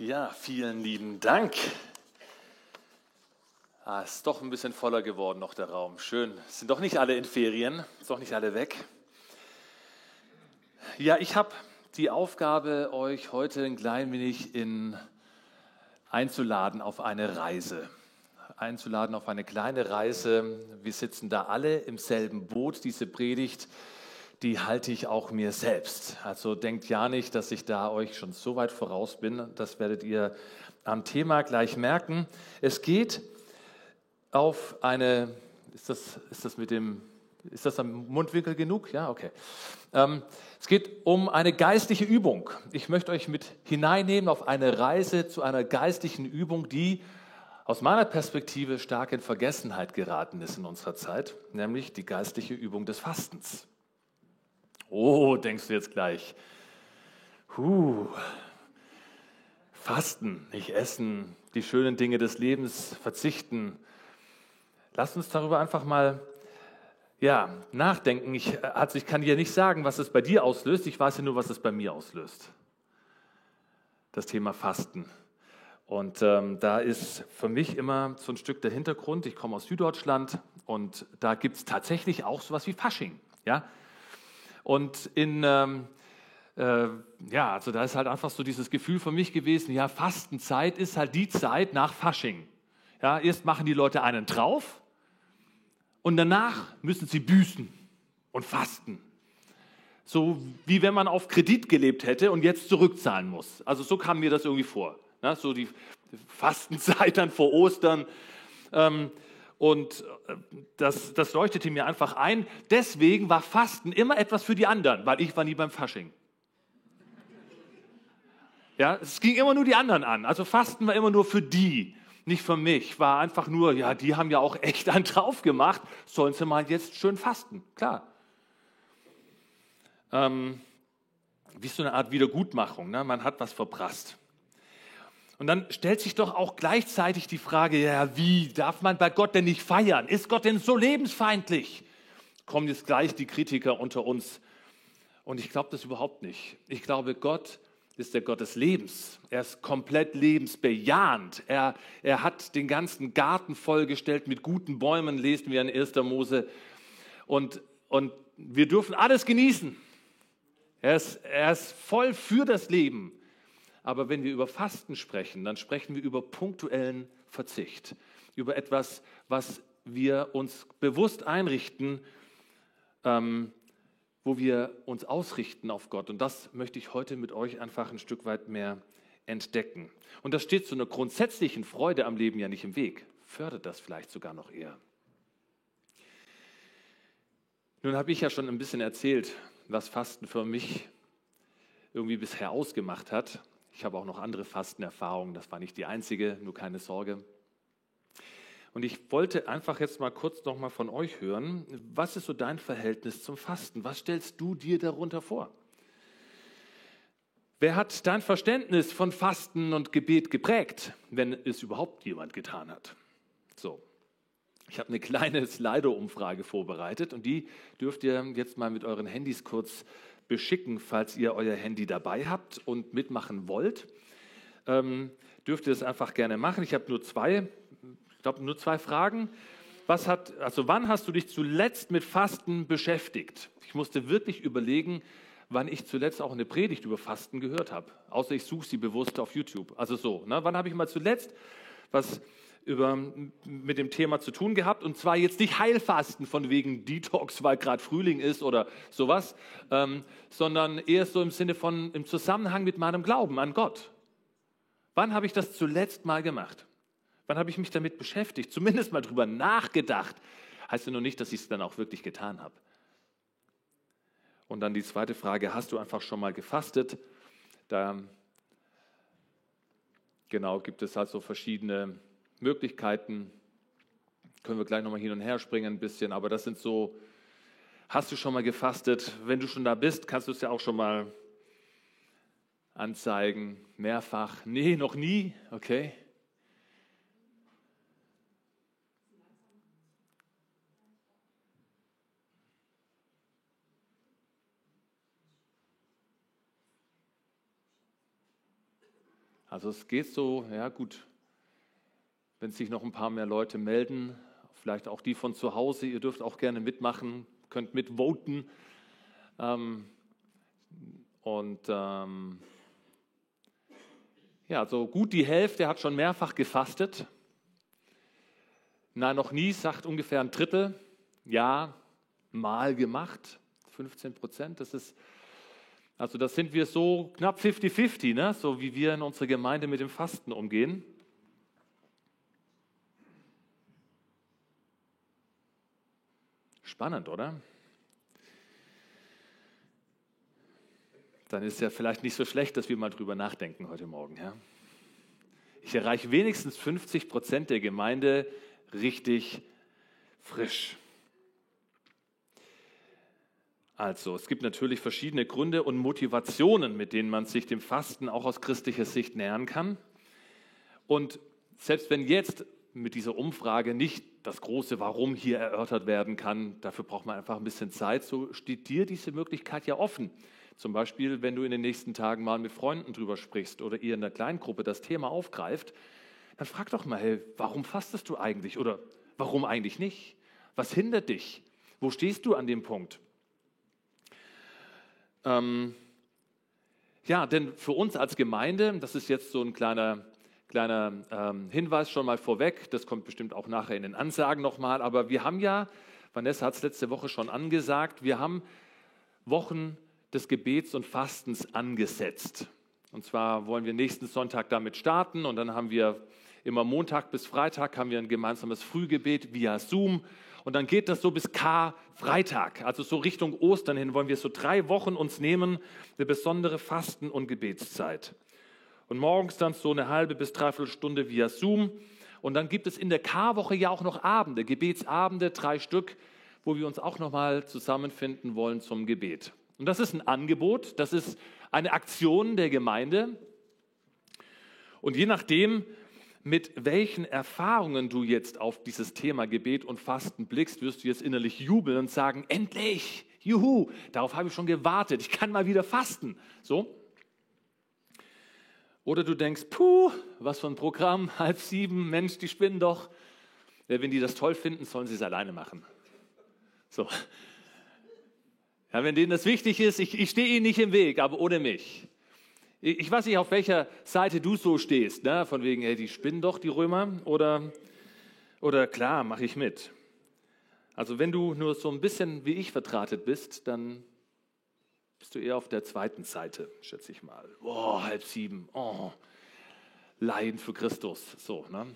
Ja, vielen lieben Dank. Ah, ist doch ein bisschen voller geworden noch der Raum. Schön. Sind doch nicht alle in Ferien, sind doch nicht alle weg. Ja, ich habe die Aufgabe, euch heute ein klein wenig in, einzuladen auf eine Reise. Einzuladen auf eine kleine Reise. Wir sitzen da alle im selben Boot. Diese Predigt die halte ich auch mir selbst. Also denkt ja nicht, dass ich da euch schon so weit voraus bin. Das werdet ihr am Thema gleich merken. Es geht auf eine, ist das, ist das mit dem, ist das am Mundwinkel genug? Ja, okay. Ähm, es geht um eine geistliche Übung. Ich möchte euch mit hineinnehmen auf eine Reise zu einer geistlichen Übung, die aus meiner Perspektive stark in Vergessenheit geraten ist in unserer Zeit, nämlich die geistliche Übung des Fastens. Oh, denkst du jetzt gleich. Huh. Fasten, nicht essen, die schönen Dinge des Lebens verzichten. Lass uns darüber einfach mal ja, nachdenken. Ich, also ich kann dir nicht sagen, was es bei dir auslöst. Ich weiß ja nur, was es bei mir auslöst. Das Thema Fasten. Und ähm, da ist für mich immer so ein Stück der Hintergrund. Ich komme aus Süddeutschland und da gibt es tatsächlich auch sowas wie Fasching. Ja? Und in, ähm, äh, ja, also da ist halt einfach so dieses Gefühl für mich gewesen, ja, Fastenzeit ist halt die Zeit nach Fasching. Ja, erst machen die Leute einen drauf und danach müssen sie büßen und fasten. So wie wenn man auf Kredit gelebt hätte und jetzt zurückzahlen muss. Also so kam mir das irgendwie vor. Ja, so die Fastenzeit dann vor Ostern. Ähm, und äh, das, das leuchtete mir einfach ein. Deswegen war Fasten immer etwas für die anderen, weil ich war nie beim Fasching. Ja, es ging immer nur die anderen an. Also Fasten war immer nur für die, nicht für mich. War einfach nur, ja, die haben ja auch echt einen drauf gemacht, sollen sie mal jetzt schön fasten. Klar. Ähm, wie so eine Art Wiedergutmachung. Ne? Man hat was verprasst. Und dann stellt sich doch auch gleichzeitig die Frage, ja, wie darf man bei Gott denn nicht feiern? Ist Gott denn so lebensfeindlich? Kommen jetzt gleich die Kritiker unter uns. Und ich glaube das überhaupt nicht. Ich glaube, Gott ist der Gott des Lebens. Er ist komplett lebensbejahend. Er, er hat den ganzen Garten vollgestellt mit guten Bäumen, lesen wir in 1. Mose. Und, und wir dürfen alles genießen. Er ist, er ist voll für das Leben. Aber wenn wir über Fasten sprechen, dann sprechen wir über punktuellen Verzicht, über etwas, was wir uns bewusst einrichten, ähm, wo wir uns ausrichten auf Gott. Und das möchte ich heute mit euch einfach ein Stück weit mehr entdecken. Und das steht zu einer grundsätzlichen Freude am Leben ja nicht im Weg, fördert das vielleicht sogar noch eher. Nun habe ich ja schon ein bisschen erzählt, was Fasten für mich irgendwie bisher ausgemacht hat. Ich habe auch noch andere Fastenerfahrungen, das war nicht die einzige, nur keine Sorge. Und ich wollte einfach jetzt mal kurz noch mal von euch hören, was ist so dein Verhältnis zum Fasten? Was stellst du dir darunter vor? Wer hat dein Verständnis von Fasten und Gebet geprägt, wenn es überhaupt jemand getan hat? So, ich habe eine kleine Slido-Umfrage vorbereitet und die dürft ihr jetzt mal mit euren Handys kurz beschicken, falls ihr euer Handy dabei habt und mitmachen wollt. Ähm, dürft ihr das einfach gerne machen. Ich habe nur zwei, ich glaube nur zwei Fragen. Was hat, also wann hast du dich zuletzt mit Fasten beschäftigt? Ich musste wirklich überlegen, wann ich zuletzt auch eine Predigt über Fasten gehört habe. Außer ich suche sie bewusst auf YouTube. Also so, ne? wann habe ich mal zuletzt was über, mit dem Thema zu tun gehabt. Und zwar jetzt nicht Heilfasten von wegen Detox, weil gerade Frühling ist oder sowas, ähm, sondern eher so im Sinne von im Zusammenhang mit meinem Glauben an Gott. Wann habe ich das zuletzt mal gemacht? Wann habe ich mich damit beschäftigt? Zumindest mal drüber nachgedacht. Heißt ja nur nicht, dass ich es dann auch wirklich getan habe. Und dann die zweite Frage, hast du einfach schon mal gefastet? Da genau gibt es halt so verschiedene Möglichkeiten. Können wir gleich nochmal hin und her springen ein bisschen, aber das sind so, hast du schon mal gefastet? Wenn du schon da bist, kannst du es ja auch schon mal anzeigen, mehrfach. Nee, noch nie, okay. Also es geht so, ja gut, wenn sich noch ein paar mehr Leute melden, vielleicht auch die von zu Hause, ihr dürft auch gerne mitmachen, könnt mitvoten. Ähm, und ähm, ja, so gut die Hälfte hat schon mehrfach gefastet. Nein, noch nie, sagt ungefähr ein Drittel. Ja, mal gemacht, 15 Prozent. Das ist, also das sind wir so knapp 50-50, ne? so wie wir in unserer Gemeinde mit dem Fasten umgehen. Spannend, oder? Dann ist ja vielleicht nicht so schlecht, dass wir mal drüber nachdenken heute Morgen. Ja? Ich erreiche wenigstens 50 Prozent der Gemeinde richtig frisch. Also, es gibt natürlich verschiedene Gründe und Motivationen, mit denen man sich dem Fasten auch aus christlicher Sicht nähern kann. Und selbst wenn jetzt mit dieser Umfrage nicht das große Warum hier erörtert werden kann, dafür braucht man einfach ein bisschen Zeit, so steht dir diese Möglichkeit ja offen. Zum Beispiel, wenn du in den nächsten Tagen mal mit Freunden drüber sprichst oder ihr in der Kleingruppe das Thema aufgreift, dann frag doch mal, hey, warum fastest du eigentlich oder warum eigentlich nicht? Was hindert dich? Wo stehst du an dem Punkt? Ähm, ja, denn für uns als Gemeinde, das ist jetzt so ein kleiner, kleiner ähm, Hinweis schon mal vorweg, das kommt bestimmt auch nachher in den Ansagen nochmal, aber wir haben ja, Vanessa hat es letzte Woche schon angesagt, wir haben Wochen des Gebets und Fastens angesetzt. Und zwar wollen wir nächsten Sonntag damit starten und dann haben wir immer Montag bis Freitag haben wir ein gemeinsames Frühgebet via Zoom und dann geht das so bis K-Freitag, also so Richtung Ostern hin wollen wir so drei Wochen uns nehmen, eine besondere Fasten- und Gebetszeit. Und morgens dann so eine halbe bis dreiviertel Stunde via Zoom. Und dann gibt es in der K-Woche ja auch noch Abende, Gebetsabende, drei Stück, wo wir uns auch nochmal zusammenfinden wollen zum Gebet. Und das ist ein Angebot, das ist eine Aktion der Gemeinde. Und je nachdem, mit welchen Erfahrungen du jetzt auf dieses Thema Gebet und Fasten blickst, wirst du jetzt innerlich jubeln und sagen, endlich, juhu, darauf habe ich schon gewartet, ich kann mal wieder fasten. So. Oder du denkst, puh, was für ein Programm, halb sieben, Mensch, die spinnen doch. Ja, wenn die das toll finden, sollen sie es alleine machen. So. Ja, wenn denen das wichtig ist, ich, ich stehe ihnen nicht im Weg, aber ohne mich. Ich weiß nicht, auf welcher Seite du so stehst, ne? von wegen, hey, die spinnen doch, die Römer, oder, oder klar, mache ich mit. Also wenn du nur so ein bisschen wie ich vertratet bist, dann bist du eher auf der zweiten Seite, schätze ich mal. Oh, halb sieben, oh, Leiden für Christus, so, ne?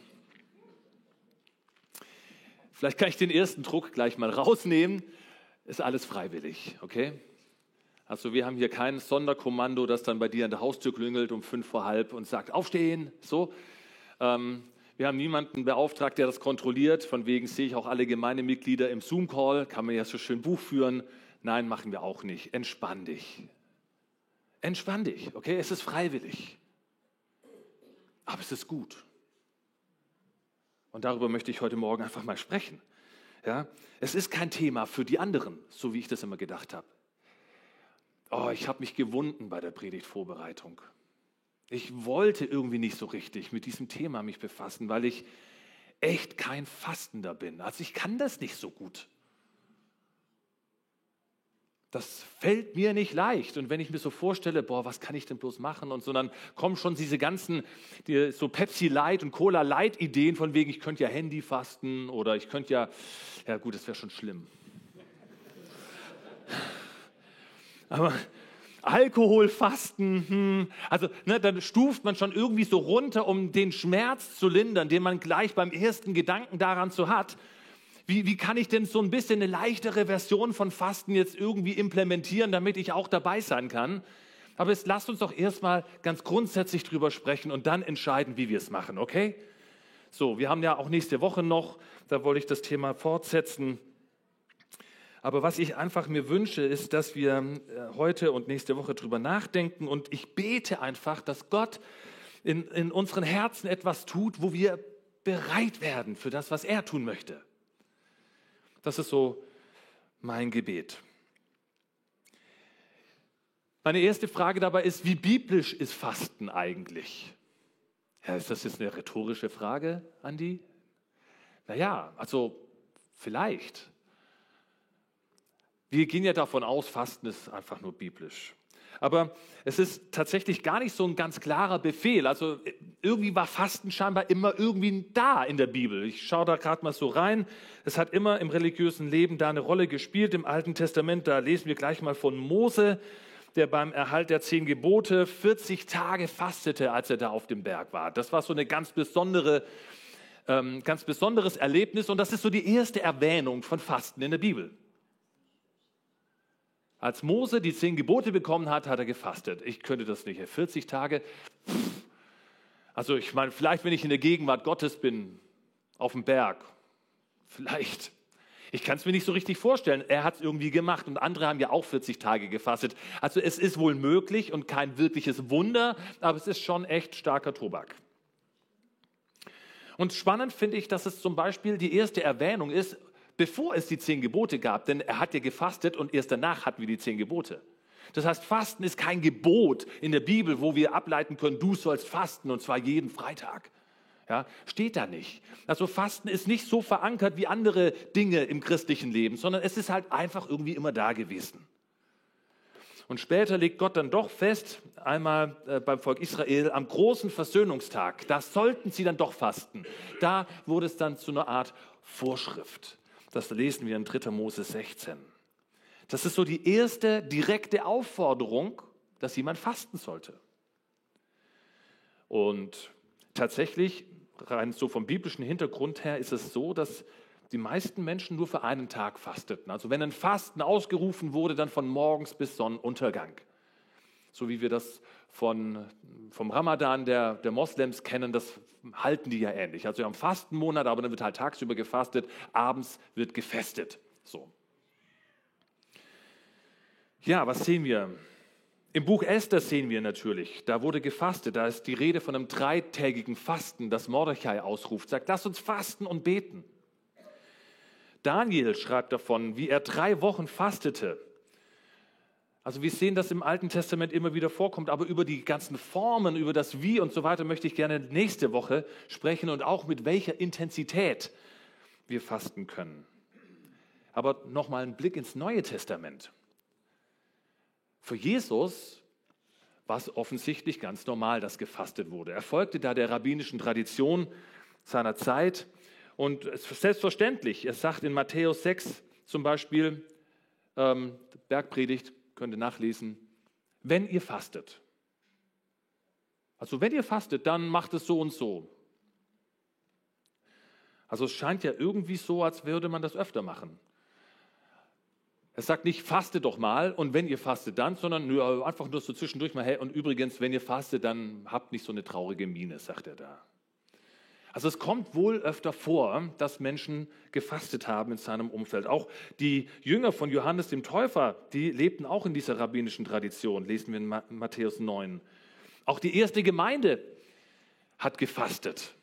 Vielleicht kann ich den ersten Druck gleich mal rausnehmen. Ist alles freiwillig, okay? Also wir haben hier kein Sonderkommando, das dann bei dir an der Haustür klingelt um fünf vor halb und sagt, aufstehen, so. Ähm, wir haben niemanden beauftragt, der das kontrolliert. Von wegen sehe ich auch alle Gemeindemitglieder im Zoom-Call, kann man ja so schön Buch führen. Nein, machen wir auch nicht. Entspann dich. Entspann dich, okay? Es ist freiwillig. Aber es ist gut. Und darüber möchte ich heute Morgen einfach mal sprechen. Ja? Es ist kein Thema für die anderen, so wie ich das immer gedacht habe. Oh, ich habe mich gewunden bei der Predigtvorbereitung. Ich wollte irgendwie nicht so richtig mit diesem Thema mich befassen, weil ich echt kein Fastender bin. Also ich kann das nicht so gut. Das fällt mir nicht leicht. Und wenn ich mir so vorstelle, boah, was kann ich denn bloß machen? Und so, dann kommen schon diese ganzen, die, so Pepsi Light und Cola Light Ideen von wegen, ich könnte ja Handy fasten oder ich könnte ja, ja gut, das wäre schon schlimm. Aber Alkoholfasten, hm, also ne, dann stuft man schon irgendwie so runter, um den Schmerz zu lindern, den man gleich beim ersten Gedanken daran so hat. Wie, wie kann ich denn so ein bisschen eine leichtere Version von Fasten jetzt irgendwie implementieren, damit ich auch dabei sein kann? Aber jetzt lasst uns doch erstmal ganz grundsätzlich drüber sprechen und dann entscheiden, wie wir es machen, okay? So, wir haben ja auch nächste Woche noch, da wollte ich das Thema fortsetzen. Aber was ich einfach mir wünsche, ist, dass wir äh, heute und nächste Woche drüber nachdenken und ich bete einfach, dass Gott in, in unseren Herzen etwas tut, wo wir bereit werden für das, was er tun möchte. Das ist so mein Gebet. Meine erste Frage dabei ist, wie biblisch ist Fasten eigentlich? Ja, ist das jetzt eine rhetorische Frage, Andi? Naja, also vielleicht. Wir gehen ja davon aus, Fasten ist einfach nur biblisch. Aber es ist tatsächlich gar nicht so ein ganz klarer Befehl. Also irgendwie war Fasten scheinbar immer irgendwie da in der Bibel. Ich schaue da gerade mal so rein. Es hat immer im religiösen Leben da eine Rolle gespielt. Im Alten Testament, da lesen wir gleich mal von Mose, der beim Erhalt der zehn Gebote 40 Tage fastete, als er da auf dem Berg war. Das war so eine ganz besondere ähm, ganz besonderes Erlebnis und das ist so die erste Erwähnung von Fasten in der Bibel. Als Mose die zehn Gebote bekommen hat, hat er gefastet. Ich könnte das nicht. 40 Tage. Also ich meine, vielleicht wenn ich in der Gegenwart Gottes bin, auf dem Berg, vielleicht. Ich kann es mir nicht so richtig vorstellen. Er hat es irgendwie gemacht und andere haben ja auch 40 Tage gefastet. Also es ist wohl möglich und kein wirkliches Wunder, aber es ist schon echt starker Tobak. Und spannend finde ich, dass es zum Beispiel die erste Erwähnung ist, bevor es die zehn Gebote gab, denn er hat ja gefastet und erst danach hatten wir die zehn Gebote. Das heißt, Fasten ist kein Gebot in der Bibel, wo wir ableiten können, du sollst fasten und zwar jeden Freitag. Ja, steht da nicht. Also Fasten ist nicht so verankert wie andere Dinge im christlichen Leben, sondern es ist halt einfach irgendwie immer da gewesen. Und später legt Gott dann doch fest, einmal äh, beim Volk Israel, am großen Versöhnungstag, da sollten sie dann doch fasten. Da wurde es dann zu einer Art Vorschrift. Das lesen wir in 3. Mose 16. Das ist so die erste direkte Aufforderung, dass jemand fasten sollte. Und tatsächlich, rein so vom biblischen Hintergrund her, ist es so, dass die meisten Menschen nur für einen Tag fasteten. Also wenn ein Fasten ausgerufen wurde, dann von morgens bis Sonnenuntergang. So wie wir das von, vom Ramadan der, der Moslems kennen, das halten die ja ähnlich. Also wir haben Fastenmonat, aber dann wird halt tagsüber gefastet, abends wird gefestet. So. Ja, was sehen wir? Im Buch Esther sehen wir natürlich, da wurde gefastet, da ist die Rede von einem dreitägigen Fasten, das Mordechai ausruft, sagt, lass uns fasten und beten. Daniel schreibt davon, wie er drei Wochen fastete. Also wir sehen das im Alten Testament immer wieder vorkommt, aber über die ganzen Formen, über das Wie und so weiter möchte ich gerne nächste Woche sprechen und auch mit welcher Intensität wir fasten können. Aber nochmal ein Blick ins Neue Testament. Für Jesus war es offensichtlich ganz normal, dass gefastet wurde. Er folgte da der rabbinischen Tradition seiner Zeit und es ist selbstverständlich, er sagt in Matthäus 6 zum Beispiel, ähm, Bergpredigt, könnt ihr nachlesen, wenn ihr fastet. Also wenn ihr fastet, dann macht es so und so. Also es scheint ja irgendwie so, als würde man das öfter machen. Er sagt nicht, faste doch mal und wenn ihr fastet dann, sondern nur, einfach nur so zwischendurch mal, hey, und übrigens, wenn ihr fastet, dann habt nicht so eine traurige Miene, sagt er da. Also es kommt wohl öfter vor, dass Menschen gefastet haben in seinem Umfeld. Auch die Jünger von Johannes dem Täufer, die lebten auch in dieser rabbinischen Tradition, lesen wir in Matthäus 9. Auch die erste Gemeinde hat gefastet.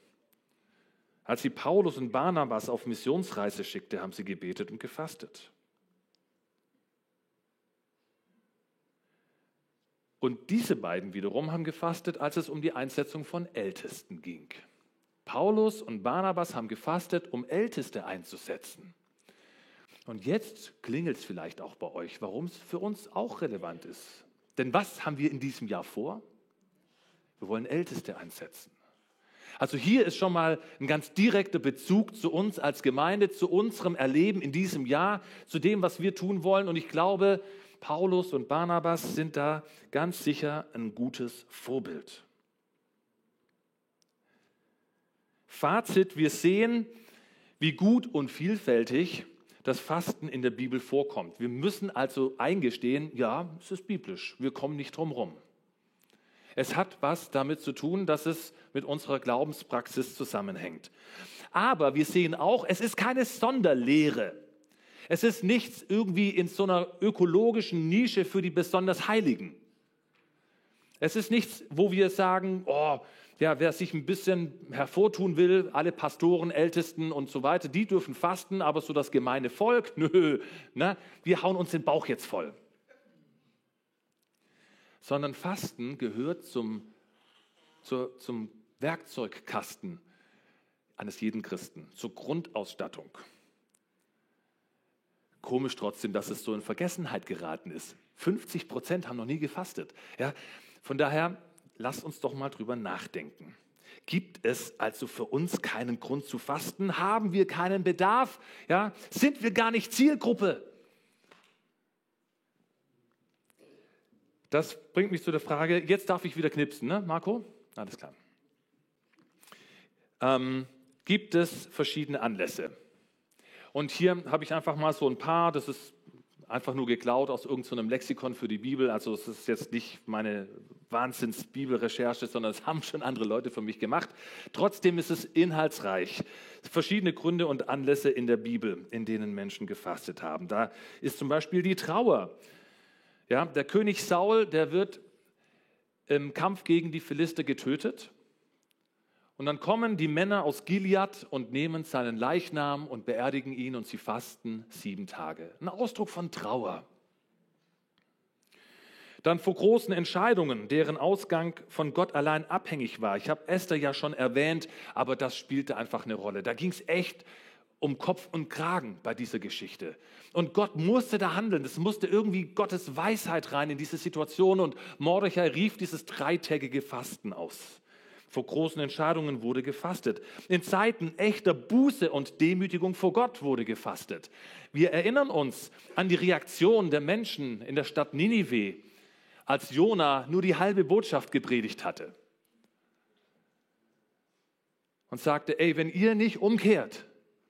Als sie Paulus und Barnabas auf Missionsreise schickte, haben sie gebetet und gefastet. Und diese beiden wiederum haben gefastet, als es um die Einsetzung von Ältesten ging. Paulus und Barnabas haben gefastet, um Älteste einzusetzen. Und jetzt klingelt es vielleicht auch bei euch, warum es für uns auch relevant ist. Denn was haben wir in diesem Jahr vor? Wir wollen Älteste einsetzen. Also hier ist schon mal ein ganz direkter Bezug zu uns als Gemeinde, zu unserem Erleben in diesem Jahr, zu dem, was wir tun wollen. Und ich glaube, Paulus und Barnabas sind da ganz sicher ein gutes Vorbild. Fazit, wir sehen, wie gut und vielfältig das Fasten in der Bibel vorkommt. Wir müssen also eingestehen, ja, es ist biblisch, wir kommen nicht drum herum. Es hat was damit zu tun, dass es mit unserer Glaubenspraxis zusammenhängt. Aber wir sehen auch, es ist keine Sonderlehre. Es ist nichts irgendwie in so einer ökologischen Nische für die besonders Heiligen. Es ist nichts, wo wir sagen, oh, ja, wer sich ein bisschen hervortun will, alle Pastoren, Ältesten und so weiter, die dürfen fasten, aber so das gemeine Volk, nö, ne, wir hauen uns den Bauch jetzt voll. Sondern Fasten gehört zum, zur, zum Werkzeugkasten eines jeden Christen zur Grundausstattung. Komisch trotzdem, dass es so in Vergessenheit geraten ist. 50 Prozent haben noch nie gefastet. Ja, von daher, lasst uns doch mal drüber nachdenken. Gibt es also für uns keinen Grund zu fasten? Haben wir keinen Bedarf? Ja, sind wir gar nicht Zielgruppe? Das bringt mich zu der Frage, jetzt darf ich wieder knipsen, ne, Marco? Alles klar. Ähm, gibt es verschiedene Anlässe? Und hier habe ich einfach mal so ein paar, das ist einfach nur geklaut aus irgendeinem Lexikon für die Bibel. Also es ist jetzt nicht meine Wahnsinns-Bibelrecherche, sondern es haben schon andere Leute für mich gemacht. Trotzdem ist es inhaltsreich. Verschiedene Gründe und Anlässe in der Bibel, in denen Menschen gefastet haben. Da ist zum Beispiel die Trauer. Ja, der König Saul, der wird im Kampf gegen die Philister getötet. Und dann kommen die Männer aus Gilead und nehmen seinen Leichnam und beerdigen ihn und sie fasten sieben Tage. Ein Ausdruck von Trauer. Dann vor großen Entscheidungen, deren Ausgang von Gott allein abhängig war. Ich habe Esther ja schon erwähnt, aber das spielte einfach eine Rolle. Da ging es echt um Kopf und Kragen bei dieser Geschichte. Und Gott musste da handeln. Es musste irgendwie Gottes Weisheit rein in diese Situation. Und Mordechai rief dieses dreitägige Fasten aus. Vor großen Entscheidungen wurde gefastet. In Zeiten echter Buße und Demütigung vor Gott wurde gefastet. Wir erinnern uns an die Reaktion der Menschen in der Stadt Ninive, als Jona nur die halbe Botschaft gepredigt hatte. Und sagte, ey, wenn ihr nicht umkehrt,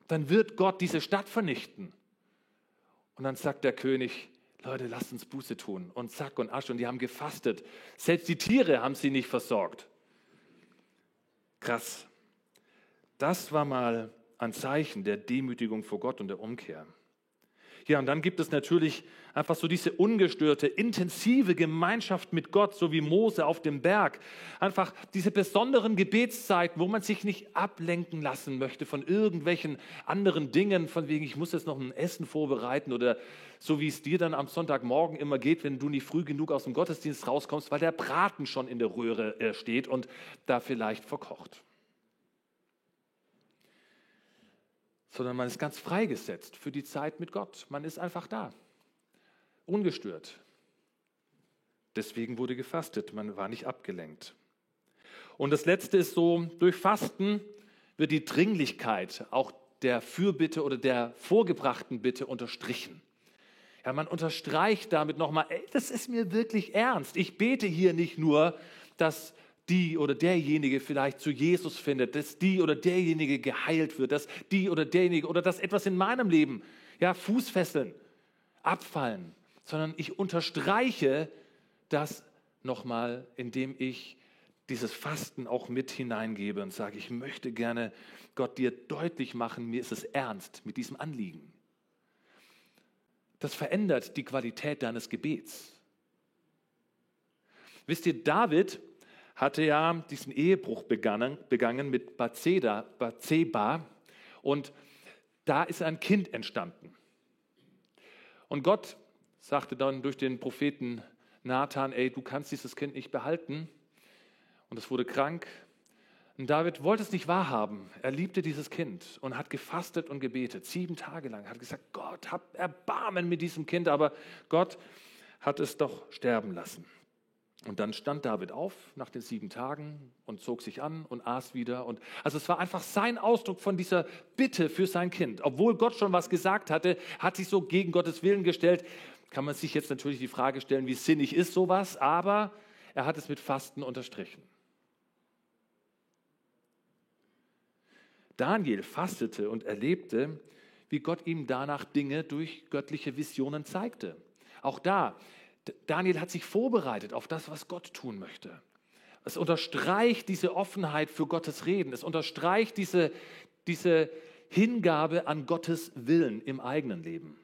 dann wird Gott diese Stadt vernichten. Und dann sagt der König, Leute, lasst uns Buße tun. Und Zack und Asch, und die haben gefastet. Selbst die Tiere haben sie nicht versorgt. Krass. Das war mal ein Zeichen der Demütigung vor Gott und der Umkehr. Ja, und dann gibt es natürlich einfach so diese ungestörte, intensive Gemeinschaft mit Gott, so wie Mose auf dem Berg. Einfach diese besonderen Gebetszeiten, wo man sich nicht ablenken lassen möchte von irgendwelchen anderen Dingen, von wegen, ich muss jetzt noch ein Essen vorbereiten oder so wie es dir dann am Sonntagmorgen immer geht, wenn du nicht früh genug aus dem Gottesdienst rauskommst, weil der Braten schon in der Röhre äh, steht und da vielleicht verkocht. Sondern man ist ganz freigesetzt für die Zeit mit Gott. Man ist einfach da, ungestört. Deswegen wurde gefastet, man war nicht abgelenkt. Und das Letzte ist so, durch Fasten wird die Dringlichkeit auch der Fürbitte oder der vorgebrachten Bitte unterstrichen. Ja, man unterstreicht damit nochmal, ey, das ist mir wirklich ernst. Ich bete hier nicht nur, dass die oder derjenige vielleicht zu Jesus findet, dass die oder derjenige geheilt wird, dass die oder derjenige oder dass etwas in meinem Leben, ja, Fußfesseln, abfallen, sondern ich unterstreiche das nochmal, indem ich dieses Fasten auch mit hineingebe und sage, ich möchte gerne Gott dir deutlich machen, mir ist es ernst mit diesem Anliegen. Das verändert die Qualität deines Gebets. Wisst ihr, David hatte ja diesen Ehebruch begangen, begangen mit Bathseba, Bathseba und da ist ein Kind entstanden. Und Gott sagte dann durch den Propheten Nathan, ey, du kannst dieses Kind nicht behalten. Und es wurde krank. Und David wollte es nicht wahrhaben. Er liebte dieses Kind und hat gefastet und gebetet, sieben Tage lang. Hat gesagt, Gott, hab Erbarmen mit diesem Kind. Aber Gott hat es doch sterben lassen. Und dann stand David auf nach den sieben Tagen und zog sich an und aß wieder. Und also es war einfach sein Ausdruck von dieser Bitte für sein Kind. Obwohl Gott schon was gesagt hatte, hat sich so gegen Gottes Willen gestellt. Kann man sich jetzt natürlich die Frage stellen, wie sinnig ist sowas, aber er hat es mit Fasten unterstrichen. Daniel fastete und erlebte, wie Gott ihm danach Dinge durch göttliche Visionen zeigte. Auch da Daniel hat sich vorbereitet auf das, was Gott tun möchte. Es unterstreicht diese Offenheit für Gottes Reden. Es unterstreicht diese, diese Hingabe an Gottes Willen im eigenen Leben.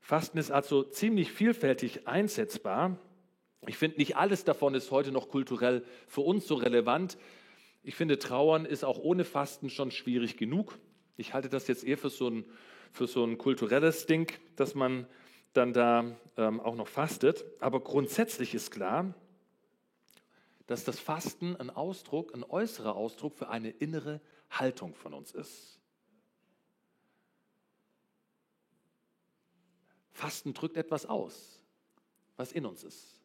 Fasten ist also ziemlich vielfältig einsetzbar. Ich finde, nicht alles davon ist heute noch kulturell für uns so relevant. Ich finde, Trauern ist auch ohne Fasten schon schwierig genug. Ich halte das jetzt eher für so ein, für so ein kulturelles Ding, dass man dann da ähm, auch noch fastet. Aber grundsätzlich ist klar, dass das Fasten ein Ausdruck, ein äußerer Ausdruck für eine innere Haltung von uns ist. Fasten drückt etwas aus, was in uns ist.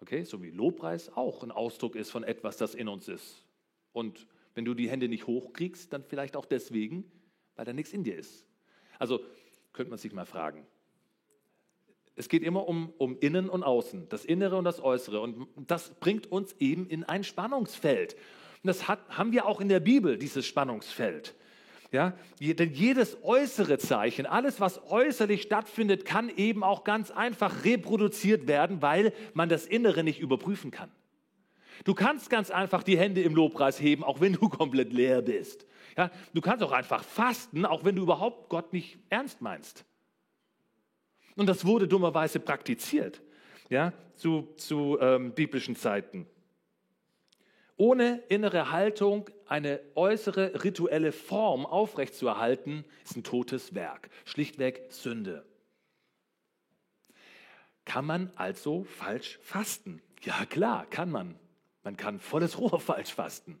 Okay, so wie Lobpreis auch ein Ausdruck ist von etwas, das in uns ist. Und wenn du die Hände nicht hochkriegst, dann vielleicht auch deswegen, weil da nichts in dir ist. Also könnte man sich mal fragen. Es geht immer um, um Innen und Außen, das Innere und das Äußere. Und das bringt uns eben in ein Spannungsfeld. Und das hat, haben wir auch in der Bibel, dieses Spannungsfeld. Ja, denn jedes äußere Zeichen, alles, was äußerlich stattfindet, kann eben auch ganz einfach reproduziert werden, weil man das Innere nicht überprüfen kann. Du kannst ganz einfach die Hände im Lobpreis heben, auch wenn du komplett leer bist. Ja, du kannst auch einfach fasten, auch wenn du überhaupt Gott nicht ernst meinst. Und das wurde dummerweise praktiziert ja, zu, zu ähm, biblischen Zeiten. Ohne innere Haltung eine äußere rituelle Form aufrechtzuerhalten, ist ein totes Werk. Schlichtweg Sünde. Kann man also falsch fasten? Ja klar, kann man. Man kann volles Rohr falsch fasten.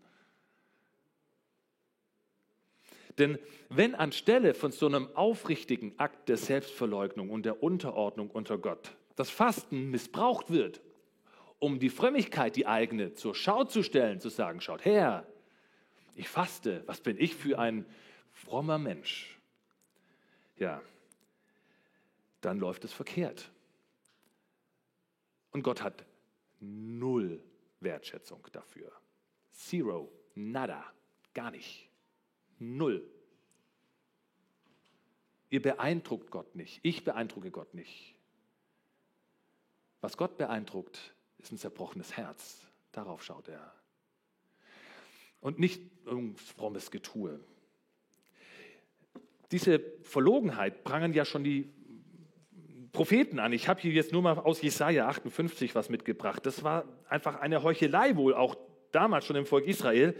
Denn wenn anstelle von so einem aufrichtigen Akt der Selbstverleugnung und der Unterordnung unter Gott das Fasten missbraucht wird, um die Frömmigkeit, die eigene, zur Schau zu stellen, zu sagen, schaut her, ich faste, was bin ich für ein frommer Mensch? Ja, dann läuft es verkehrt. Und Gott hat null Wertschätzung dafür. Zero, nada, gar nicht. Null. Ihr beeindruckt Gott nicht. Ich beeindrucke Gott nicht. Was Gott beeindruckt, ist ein zerbrochenes Herz. Darauf schaut er. Und nicht irgendein frommes Getue. Diese Verlogenheit prangen ja schon die Propheten an. Ich habe hier jetzt nur mal aus Jesaja 58 was mitgebracht. Das war einfach eine Heuchelei wohl, auch damals schon im Volk Israel.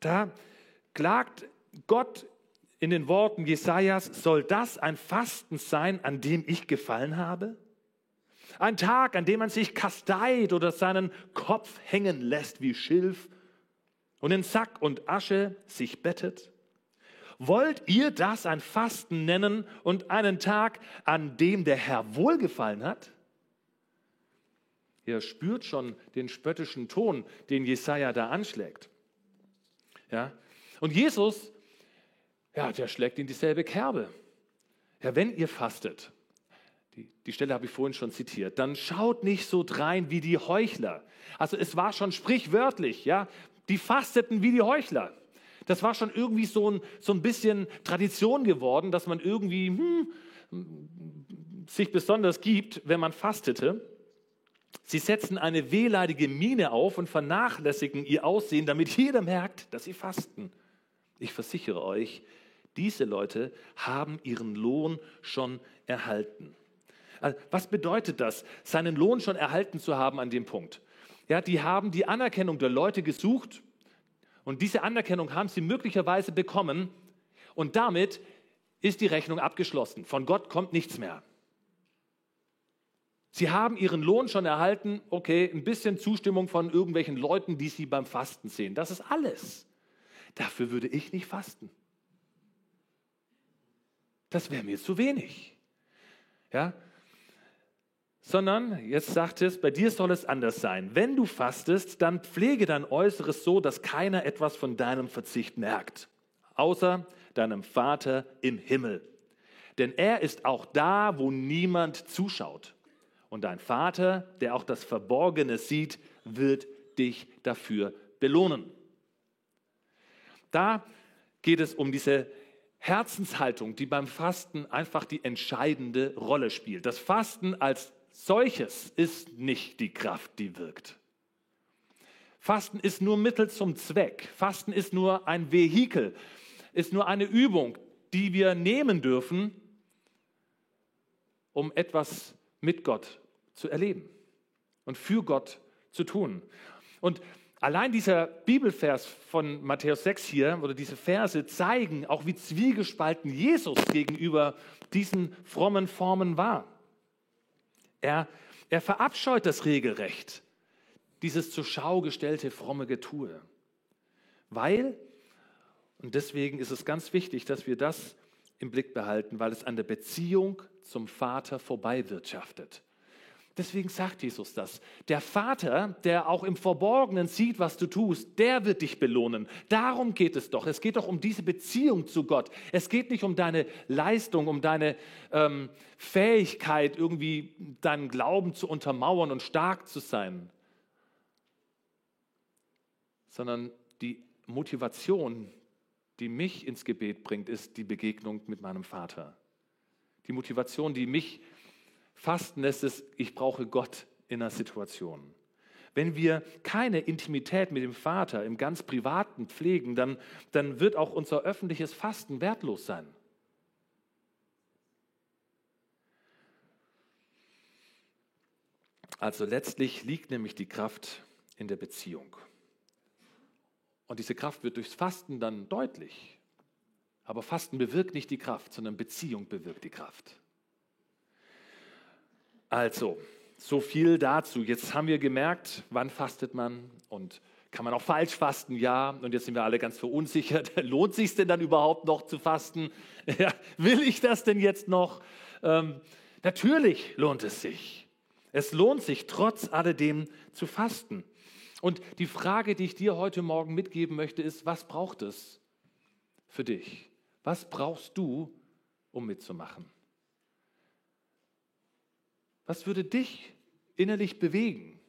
Da klagt Gott in den Worten Jesajas: Soll das ein Fasten sein, an dem ich gefallen habe? Ein Tag, an dem man sich kasteit oder seinen Kopf hängen lässt wie Schilf und in Sack und Asche sich bettet? Wollt ihr das ein Fasten nennen und einen Tag, an dem der Herr wohlgefallen hat? Ihr spürt schon den spöttischen Ton, den Jesaja da anschlägt. Ja? Und Jesus, ja, der schlägt in dieselbe Kerbe. Ja, wenn ihr fastet, die, die Stelle habe ich vorhin schon zitiert. Dann schaut nicht so drein wie die Heuchler. Also es war schon sprichwörtlich, ja. Die fasteten wie die Heuchler. Das war schon irgendwie so ein, so ein bisschen Tradition geworden, dass man irgendwie hm, sich besonders gibt, wenn man fastete. Sie setzen eine wehleidige Miene auf und vernachlässigen ihr Aussehen, damit jeder merkt, dass sie fasten. Ich versichere euch, diese Leute haben ihren Lohn schon erhalten. Also, was bedeutet das, seinen Lohn schon erhalten zu haben an dem Punkt? Ja, die haben die Anerkennung der Leute gesucht und diese Anerkennung haben sie möglicherweise bekommen und damit ist die Rechnung abgeschlossen. Von Gott kommt nichts mehr. Sie haben ihren Lohn schon erhalten, okay, ein bisschen Zustimmung von irgendwelchen Leuten, die sie beim Fasten sehen. Das ist alles. Dafür würde ich nicht fasten. Das wäre mir zu wenig. Ja, sondern jetzt sagt es, bei dir soll es anders sein. Wenn du fastest, dann pflege dein Äußeres so, dass keiner etwas von deinem Verzicht merkt, außer deinem Vater im Himmel. Denn er ist auch da, wo niemand zuschaut. Und dein Vater, der auch das Verborgene sieht, wird dich dafür belohnen. Da geht es um diese Herzenshaltung, die beim Fasten einfach die entscheidende Rolle spielt. Das Fasten als solches ist nicht die Kraft, die wirkt. Fasten ist nur Mittel zum Zweck. Fasten ist nur ein Vehikel, ist nur eine Übung, die wir nehmen dürfen, um etwas mit Gott zu erleben und für Gott zu tun. Und allein dieser Bibelvers von Matthäus 6 hier oder diese Verse zeigen auch, wie zwiegespalten Jesus gegenüber diesen frommen Formen war. Er, er verabscheut das Regelrecht. dieses zur Schau gestellte fromme Getue. Weil, und deswegen ist es ganz wichtig, dass wir das im Blick behalten, weil es an der Beziehung zum Vater vorbeiwirtschaftet. Deswegen sagt Jesus das. Der Vater, der auch im Verborgenen sieht, was du tust, der wird dich belohnen. Darum geht es doch. Es geht doch um diese Beziehung zu Gott. Es geht nicht um deine Leistung, um deine ähm, Fähigkeit, irgendwie deinen Glauben zu untermauern und stark zu sein, sondern die Motivation, die mich ins Gebet bringt, ist die Begegnung mit meinem Vater. Die Motivation, die mich fasten lässt, ist, ich brauche Gott in einer Situation. Wenn wir keine Intimität mit dem Vater im ganz privaten pflegen, dann, dann wird auch unser öffentliches Fasten wertlos sein. Also letztlich liegt nämlich die Kraft in der Beziehung. Und diese Kraft wird durchs Fasten dann deutlich. Aber Fasten bewirkt nicht die Kraft, sondern Beziehung bewirkt die Kraft. Also, so viel dazu. Jetzt haben wir gemerkt, wann fastet man und kann man auch falsch fasten? Ja. Und jetzt sind wir alle ganz verunsichert. Lohnt sich denn dann überhaupt noch zu fasten? Ja, will ich das denn jetzt noch? Ähm, natürlich lohnt es sich. Es lohnt sich trotz alledem zu fasten. Und die Frage, die ich dir heute Morgen mitgeben möchte, ist, was braucht es für dich? Was brauchst du, um mitzumachen? Was würde dich innerlich bewegen,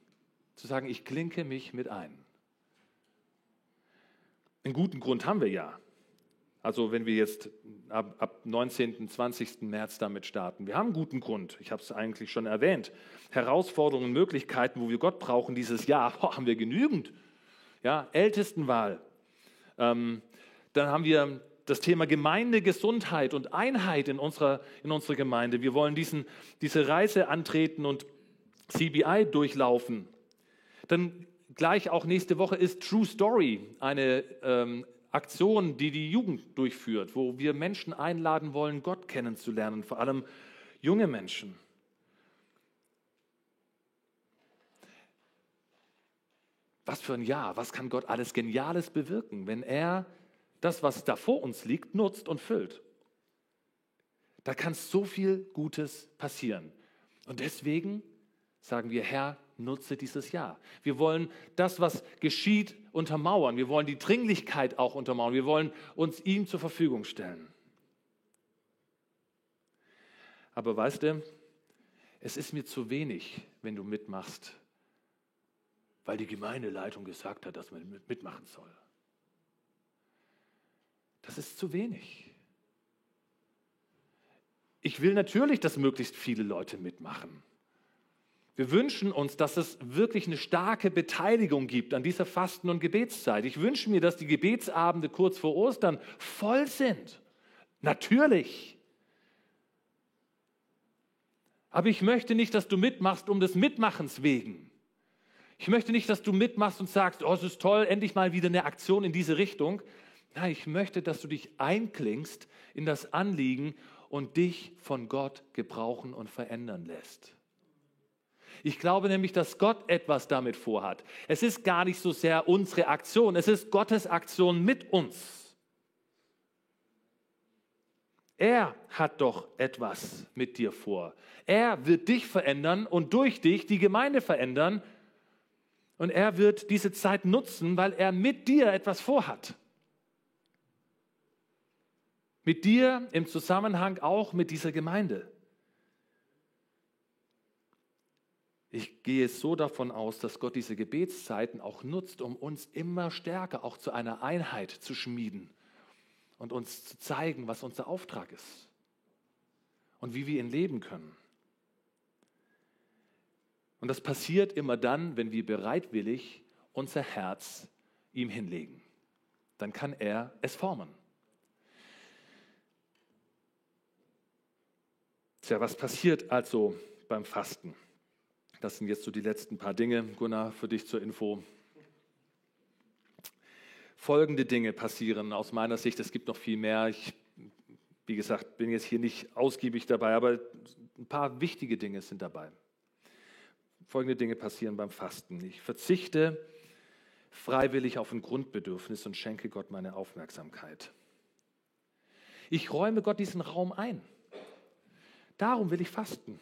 zu sagen, ich klinke mich mit ein? Einen guten Grund haben wir ja. Also wenn wir jetzt ab, ab 19., 20. März damit starten. Wir haben einen guten Grund. Ich habe es eigentlich schon erwähnt. Herausforderungen, Möglichkeiten, wo wir Gott brauchen dieses Jahr, boah, haben wir genügend. Ja, Ältestenwahl. Ähm, dann haben wir das Thema Gemeinde, Gesundheit und Einheit in unserer, in unserer Gemeinde. Wir wollen diesen, diese Reise antreten und CBI durchlaufen. Dann gleich auch nächste Woche ist True Story, eine ähm, Aktion, die die Jugend durchführt, wo wir Menschen einladen wollen, Gott kennenzulernen, vor allem junge Menschen. Was für ein Jahr, was kann Gott alles Geniales bewirken, wenn er das, was da vor uns liegt, nutzt und füllt? Da kann so viel Gutes passieren. Und deswegen sagen wir, Herr, nutze dieses Jahr. Wir wollen das, was geschieht, untermauern. Wir wollen die Dringlichkeit auch untermauern. Wir wollen uns ihm zur Verfügung stellen. Aber weißt du, es ist mir zu wenig, wenn du mitmachst, weil die Gemeindeleitung gesagt hat, dass man mitmachen soll. Das ist zu wenig. Ich will natürlich, dass möglichst viele Leute mitmachen. Wir wünschen uns, dass es wirklich eine starke Beteiligung gibt an dieser Fasten- und Gebetszeit. Ich wünsche mir, dass die Gebetsabende kurz vor Ostern voll sind. Natürlich. Aber ich möchte nicht, dass du mitmachst um des Mitmachens wegen. Ich möchte nicht, dass du mitmachst und sagst, oh, es ist toll, endlich mal wieder eine Aktion in diese Richtung. Nein, ich möchte, dass du dich einklingst in das Anliegen und dich von Gott gebrauchen und verändern lässt. Ich glaube nämlich, dass Gott etwas damit vorhat. Es ist gar nicht so sehr unsere Aktion, es ist Gottes Aktion mit uns. Er hat doch etwas mit dir vor. Er wird dich verändern und durch dich die Gemeinde verändern. Und er wird diese Zeit nutzen, weil er mit dir etwas vorhat. Mit dir im Zusammenhang auch mit dieser Gemeinde. Ich gehe so davon aus, dass Gott diese Gebetszeiten auch nutzt, um uns immer stärker auch zu einer Einheit zu schmieden und uns zu zeigen, was unser Auftrag ist und wie wir ihn leben können. Und das passiert immer dann, wenn wir bereitwillig unser Herz ihm hinlegen. Dann kann er es formen. Tja, was passiert also beim Fasten? Das sind jetzt so die letzten paar Dinge, Gunnar, für dich zur Info. Folgende Dinge passieren aus meiner Sicht. Es gibt noch viel mehr. Ich, wie gesagt, bin jetzt hier nicht ausgiebig dabei, aber ein paar wichtige Dinge sind dabei. folgende Dinge passieren beim Fasten. Ich verzichte freiwillig auf ein Grundbedürfnis und schenke Gott meine Aufmerksamkeit. Ich räume Gott diesen Raum ein. Darum will ich fasten.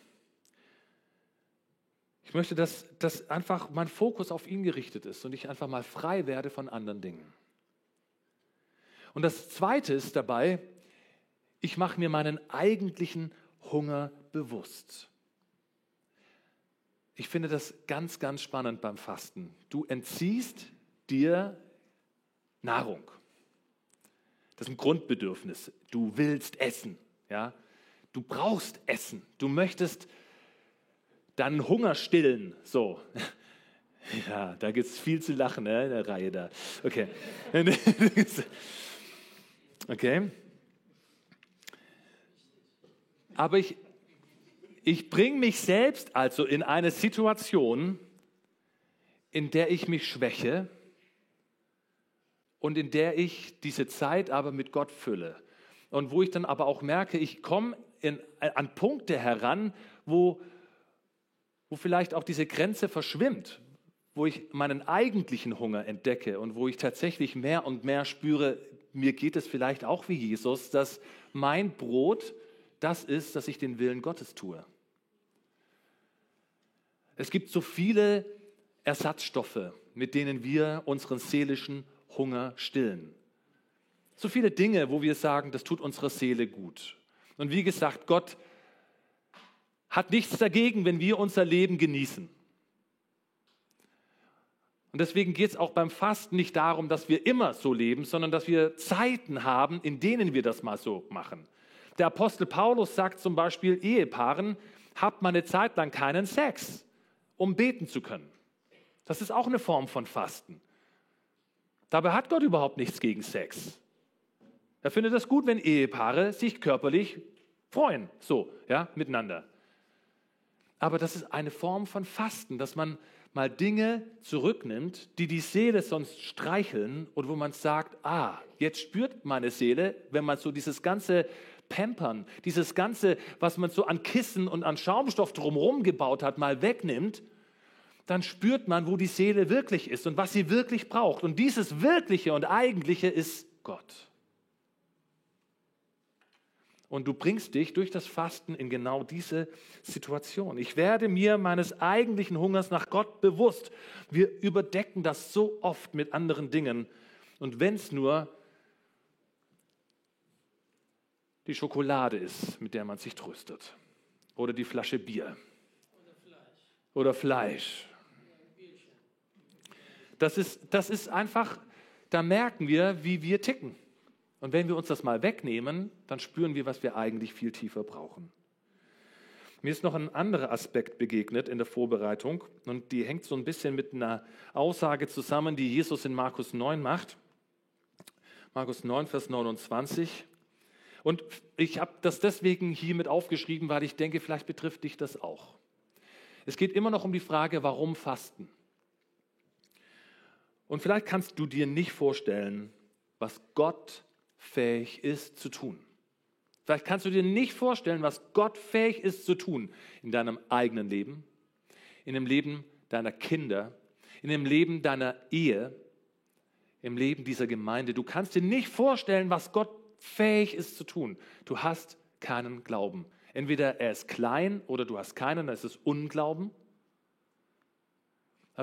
Ich möchte, dass, dass einfach mein Fokus auf ihn gerichtet ist und ich einfach mal frei werde von anderen Dingen. Und das Zweite ist dabei, ich mache mir meinen eigentlichen Hunger bewusst. Ich finde das ganz, ganz spannend beim Fasten. Du entziehst dir Nahrung. Das ist ein Grundbedürfnis. Du willst essen. Ja? Du brauchst Essen. Du möchtest deinen Hunger stillen. So. Ja, da gibt es viel zu lachen ne, in der Reihe da. Okay. Okay. Aber ich, ich bringe mich selbst also in eine Situation, in der ich mich schwäche und in der ich diese Zeit aber mit Gott fülle. Und wo ich dann aber auch merke, ich komme an Punkte heran, wo, wo vielleicht auch diese Grenze verschwimmt, wo ich meinen eigentlichen Hunger entdecke und wo ich tatsächlich mehr und mehr spüre, mir geht es vielleicht auch wie Jesus, dass mein Brot das ist, dass ich den Willen Gottes tue. Es gibt so viele Ersatzstoffe, mit denen wir unseren seelischen Hunger stillen. So viele Dinge, wo wir sagen, das tut unserer Seele gut. Und wie gesagt, Gott hat nichts dagegen, wenn wir unser Leben genießen. Und deswegen geht es auch beim Fasten nicht darum, dass wir immer so leben, sondern dass wir Zeiten haben, in denen wir das mal so machen. Der Apostel Paulus sagt zum Beispiel Ehepaaren, habt mal eine Zeit lang keinen Sex, um beten zu können. Das ist auch eine Form von Fasten. Dabei hat Gott überhaupt nichts gegen Sex. Er findet es gut, wenn Ehepaare sich körperlich freuen, so, ja, miteinander. Aber das ist eine Form von Fasten, dass man mal Dinge zurücknimmt, die die Seele sonst streicheln und wo man sagt, ah, jetzt spürt meine Seele, wenn man so dieses ganze Pampern, dieses ganze, was man so an Kissen und an Schaumstoff drumherum gebaut hat, mal wegnimmt, dann spürt man, wo die Seele wirklich ist und was sie wirklich braucht. Und dieses Wirkliche und Eigentliche ist Gott. Und du bringst dich durch das Fasten in genau diese Situation. Ich werde mir meines eigentlichen Hungers nach Gott bewusst. Wir überdecken das so oft mit anderen Dingen. Und wenn es nur die Schokolade ist, mit der man sich tröstet. Oder die Flasche Bier. Oder Fleisch. Oder Fleisch. Das ist, das ist einfach, da merken wir, wie wir ticken. Und wenn wir uns das mal wegnehmen, dann spüren wir, was wir eigentlich viel tiefer brauchen. Mir ist noch ein anderer Aspekt begegnet in der Vorbereitung und die hängt so ein bisschen mit einer Aussage zusammen, die Jesus in Markus 9 macht. Markus 9, Vers 29. Und ich habe das deswegen hier mit aufgeschrieben, weil ich denke, vielleicht betrifft dich das auch. Es geht immer noch um die Frage, warum fasten? Und vielleicht kannst du dir nicht vorstellen, was Gott fähig ist zu tun. Vielleicht kannst du dir nicht vorstellen, was Gott fähig ist zu tun in deinem eigenen Leben, in dem Leben deiner Kinder, in dem Leben deiner Ehe, im Leben dieser Gemeinde. Du kannst dir nicht vorstellen, was Gott fähig ist zu tun. Du hast keinen Glauben. Entweder er ist klein oder du hast keinen, das ist Unglauben.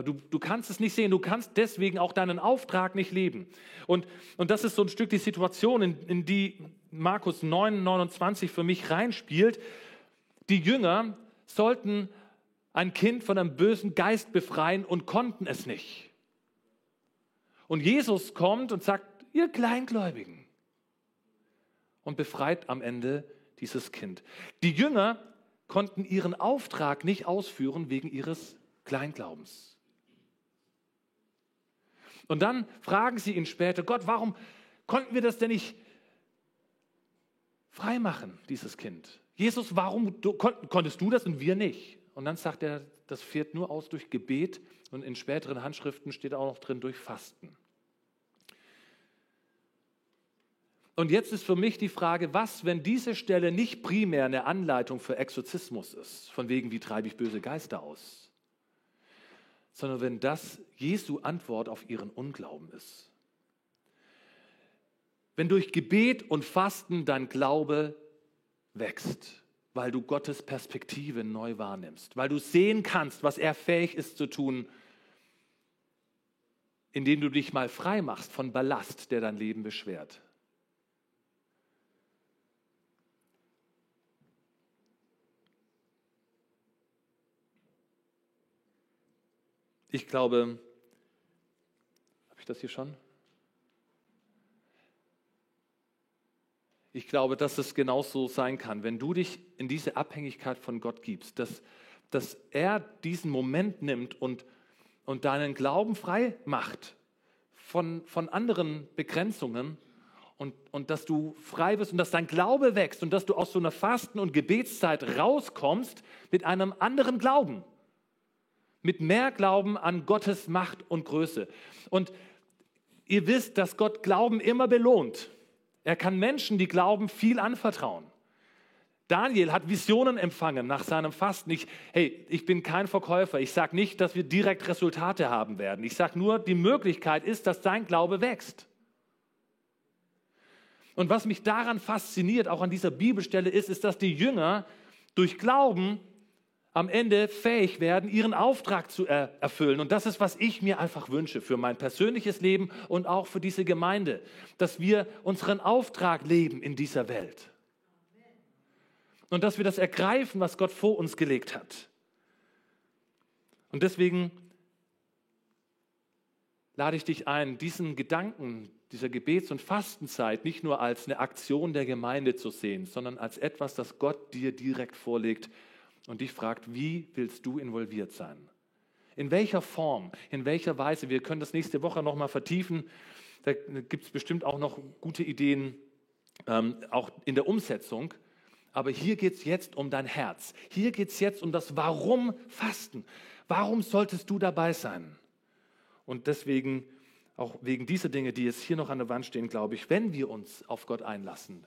Du, du kannst es nicht sehen, du kannst deswegen auch deinen Auftrag nicht leben. Und, und das ist so ein Stück die Situation, in, in die Markus 9, 29 für mich reinspielt. Die Jünger sollten ein Kind von einem bösen Geist befreien und konnten es nicht. Und Jesus kommt und sagt, ihr Kleingläubigen, und befreit am Ende dieses Kind. Die Jünger konnten ihren Auftrag nicht ausführen wegen ihres Kleinglaubens. Und dann fragen sie ihn später, Gott, warum konnten wir das denn nicht freimachen, dieses Kind? Jesus, warum konntest du das und wir nicht? Und dann sagt er, das führt nur aus durch Gebet und in späteren Handschriften steht auch noch drin durch Fasten. Und jetzt ist für mich die Frage, was, wenn diese Stelle nicht primär eine Anleitung für Exorzismus ist, von wegen, wie treibe ich böse Geister aus, sondern wenn das Jesu Antwort auf ihren Unglauben ist. Wenn durch Gebet und Fasten dein Glaube wächst, weil du Gottes Perspektive neu wahrnimmst, weil du sehen kannst, was er fähig ist zu tun, indem du dich mal frei machst von Ballast, der dein Leben beschwert. Ich glaube, habe ich das hier schon? Ich glaube, dass es genauso sein kann, wenn du dich in diese Abhängigkeit von Gott gibst, dass, dass er diesen Moment nimmt und, und deinen Glauben frei macht von, von anderen Begrenzungen und, und dass du frei bist und dass dein Glaube wächst und dass du aus so einer Fasten- und Gebetszeit rauskommst mit einem anderen Glauben, mit mehr Glauben an Gottes Macht und Größe. Und ihr wisst, dass Gott Glauben immer belohnt. Er kann Menschen, die glauben, viel anvertrauen. Daniel hat Visionen empfangen nach seinem Fasten. Ich, hey, ich bin kein Verkäufer. Ich sage nicht, dass wir direkt Resultate haben werden. Ich sage nur, die Möglichkeit ist, dass dein Glaube wächst. Und was mich daran fasziniert, auch an dieser Bibelstelle, ist, ist, dass die Jünger durch Glauben am Ende fähig werden, ihren Auftrag zu er erfüllen. Und das ist, was ich mir einfach wünsche für mein persönliches Leben und auch für diese Gemeinde, dass wir unseren Auftrag leben in dieser Welt. Und dass wir das ergreifen, was Gott vor uns gelegt hat. Und deswegen lade ich dich ein, diesen Gedanken dieser Gebets- und Fastenzeit nicht nur als eine Aktion der Gemeinde zu sehen, sondern als etwas, das Gott dir direkt vorlegt und dich fragt, wie willst du involviert sein? In welcher Form, in welcher Weise? Wir können das nächste Woche nochmal vertiefen. Da gibt es bestimmt auch noch gute Ideen, ähm, auch in der Umsetzung. Aber hier geht es jetzt um dein Herz. Hier geht es jetzt um das Warum Fasten. Warum solltest du dabei sein? Und deswegen, auch wegen dieser Dinge, die jetzt hier noch an der Wand stehen, glaube ich, wenn wir uns auf Gott einlassen,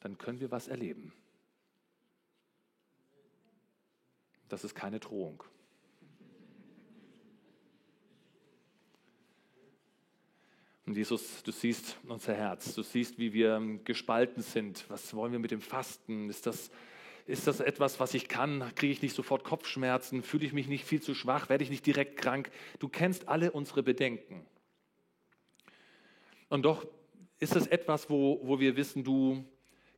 dann können wir was erleben. Das ist keine Drohung. Und Jesus, du siehst unser Herz, du siehst, wie wir gespalten sind. Was wollen wir mit dem Fasten? Ist das, ist das etwas, was ich kann? Kriege ich nicht sofort Kopfschmerzen? Fühle ich mich nicht viel zu schwach? Werde ich nicht direkt krank? Du kennst alle unsere Bedenken. Und doch ist es etwas, wo, wo wir wissen, du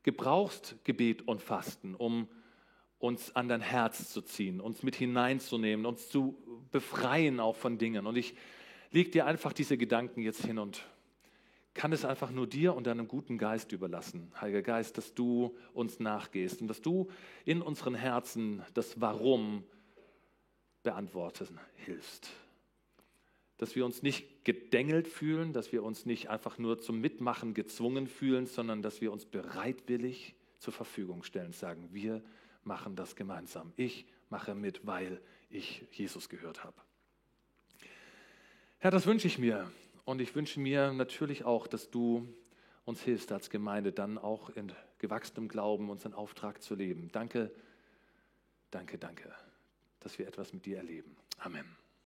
gebrauchst Gebet und Fasten, um uns an dein Herz zu ziehen, uns mit hineinzunehmen, uns zu befreien auch von Dingen. Und ich lege dir einfach diese Gedanken jetzt hin und kann es einfach nur dir und deinem guten Geist überlassen, Heiliger Geist, dass du uns nachgehst und dass du in unseren Herzen das Warum beantworten hilfst. Dass wir uns nicht gedängelt fühlen, dass wir uns nicht einfach nur zum Mitmachen gezwungen fühlen, sondern dass wir uns bereitwillig zur Verfügung stellen, sagen wir, machen das gemeinsam. Ich mache mit, weil ich Jesus gehört habe. Herr, das wünsche ich mir. Und ich wünsche mir natürlich auch, dass du uns hilfst als Gemeinde, dann auch in gewachsenem Glauben unseren Auftrag zu leben. Danke, danke, danke, dass wir etwas mit dir erleben. Amen.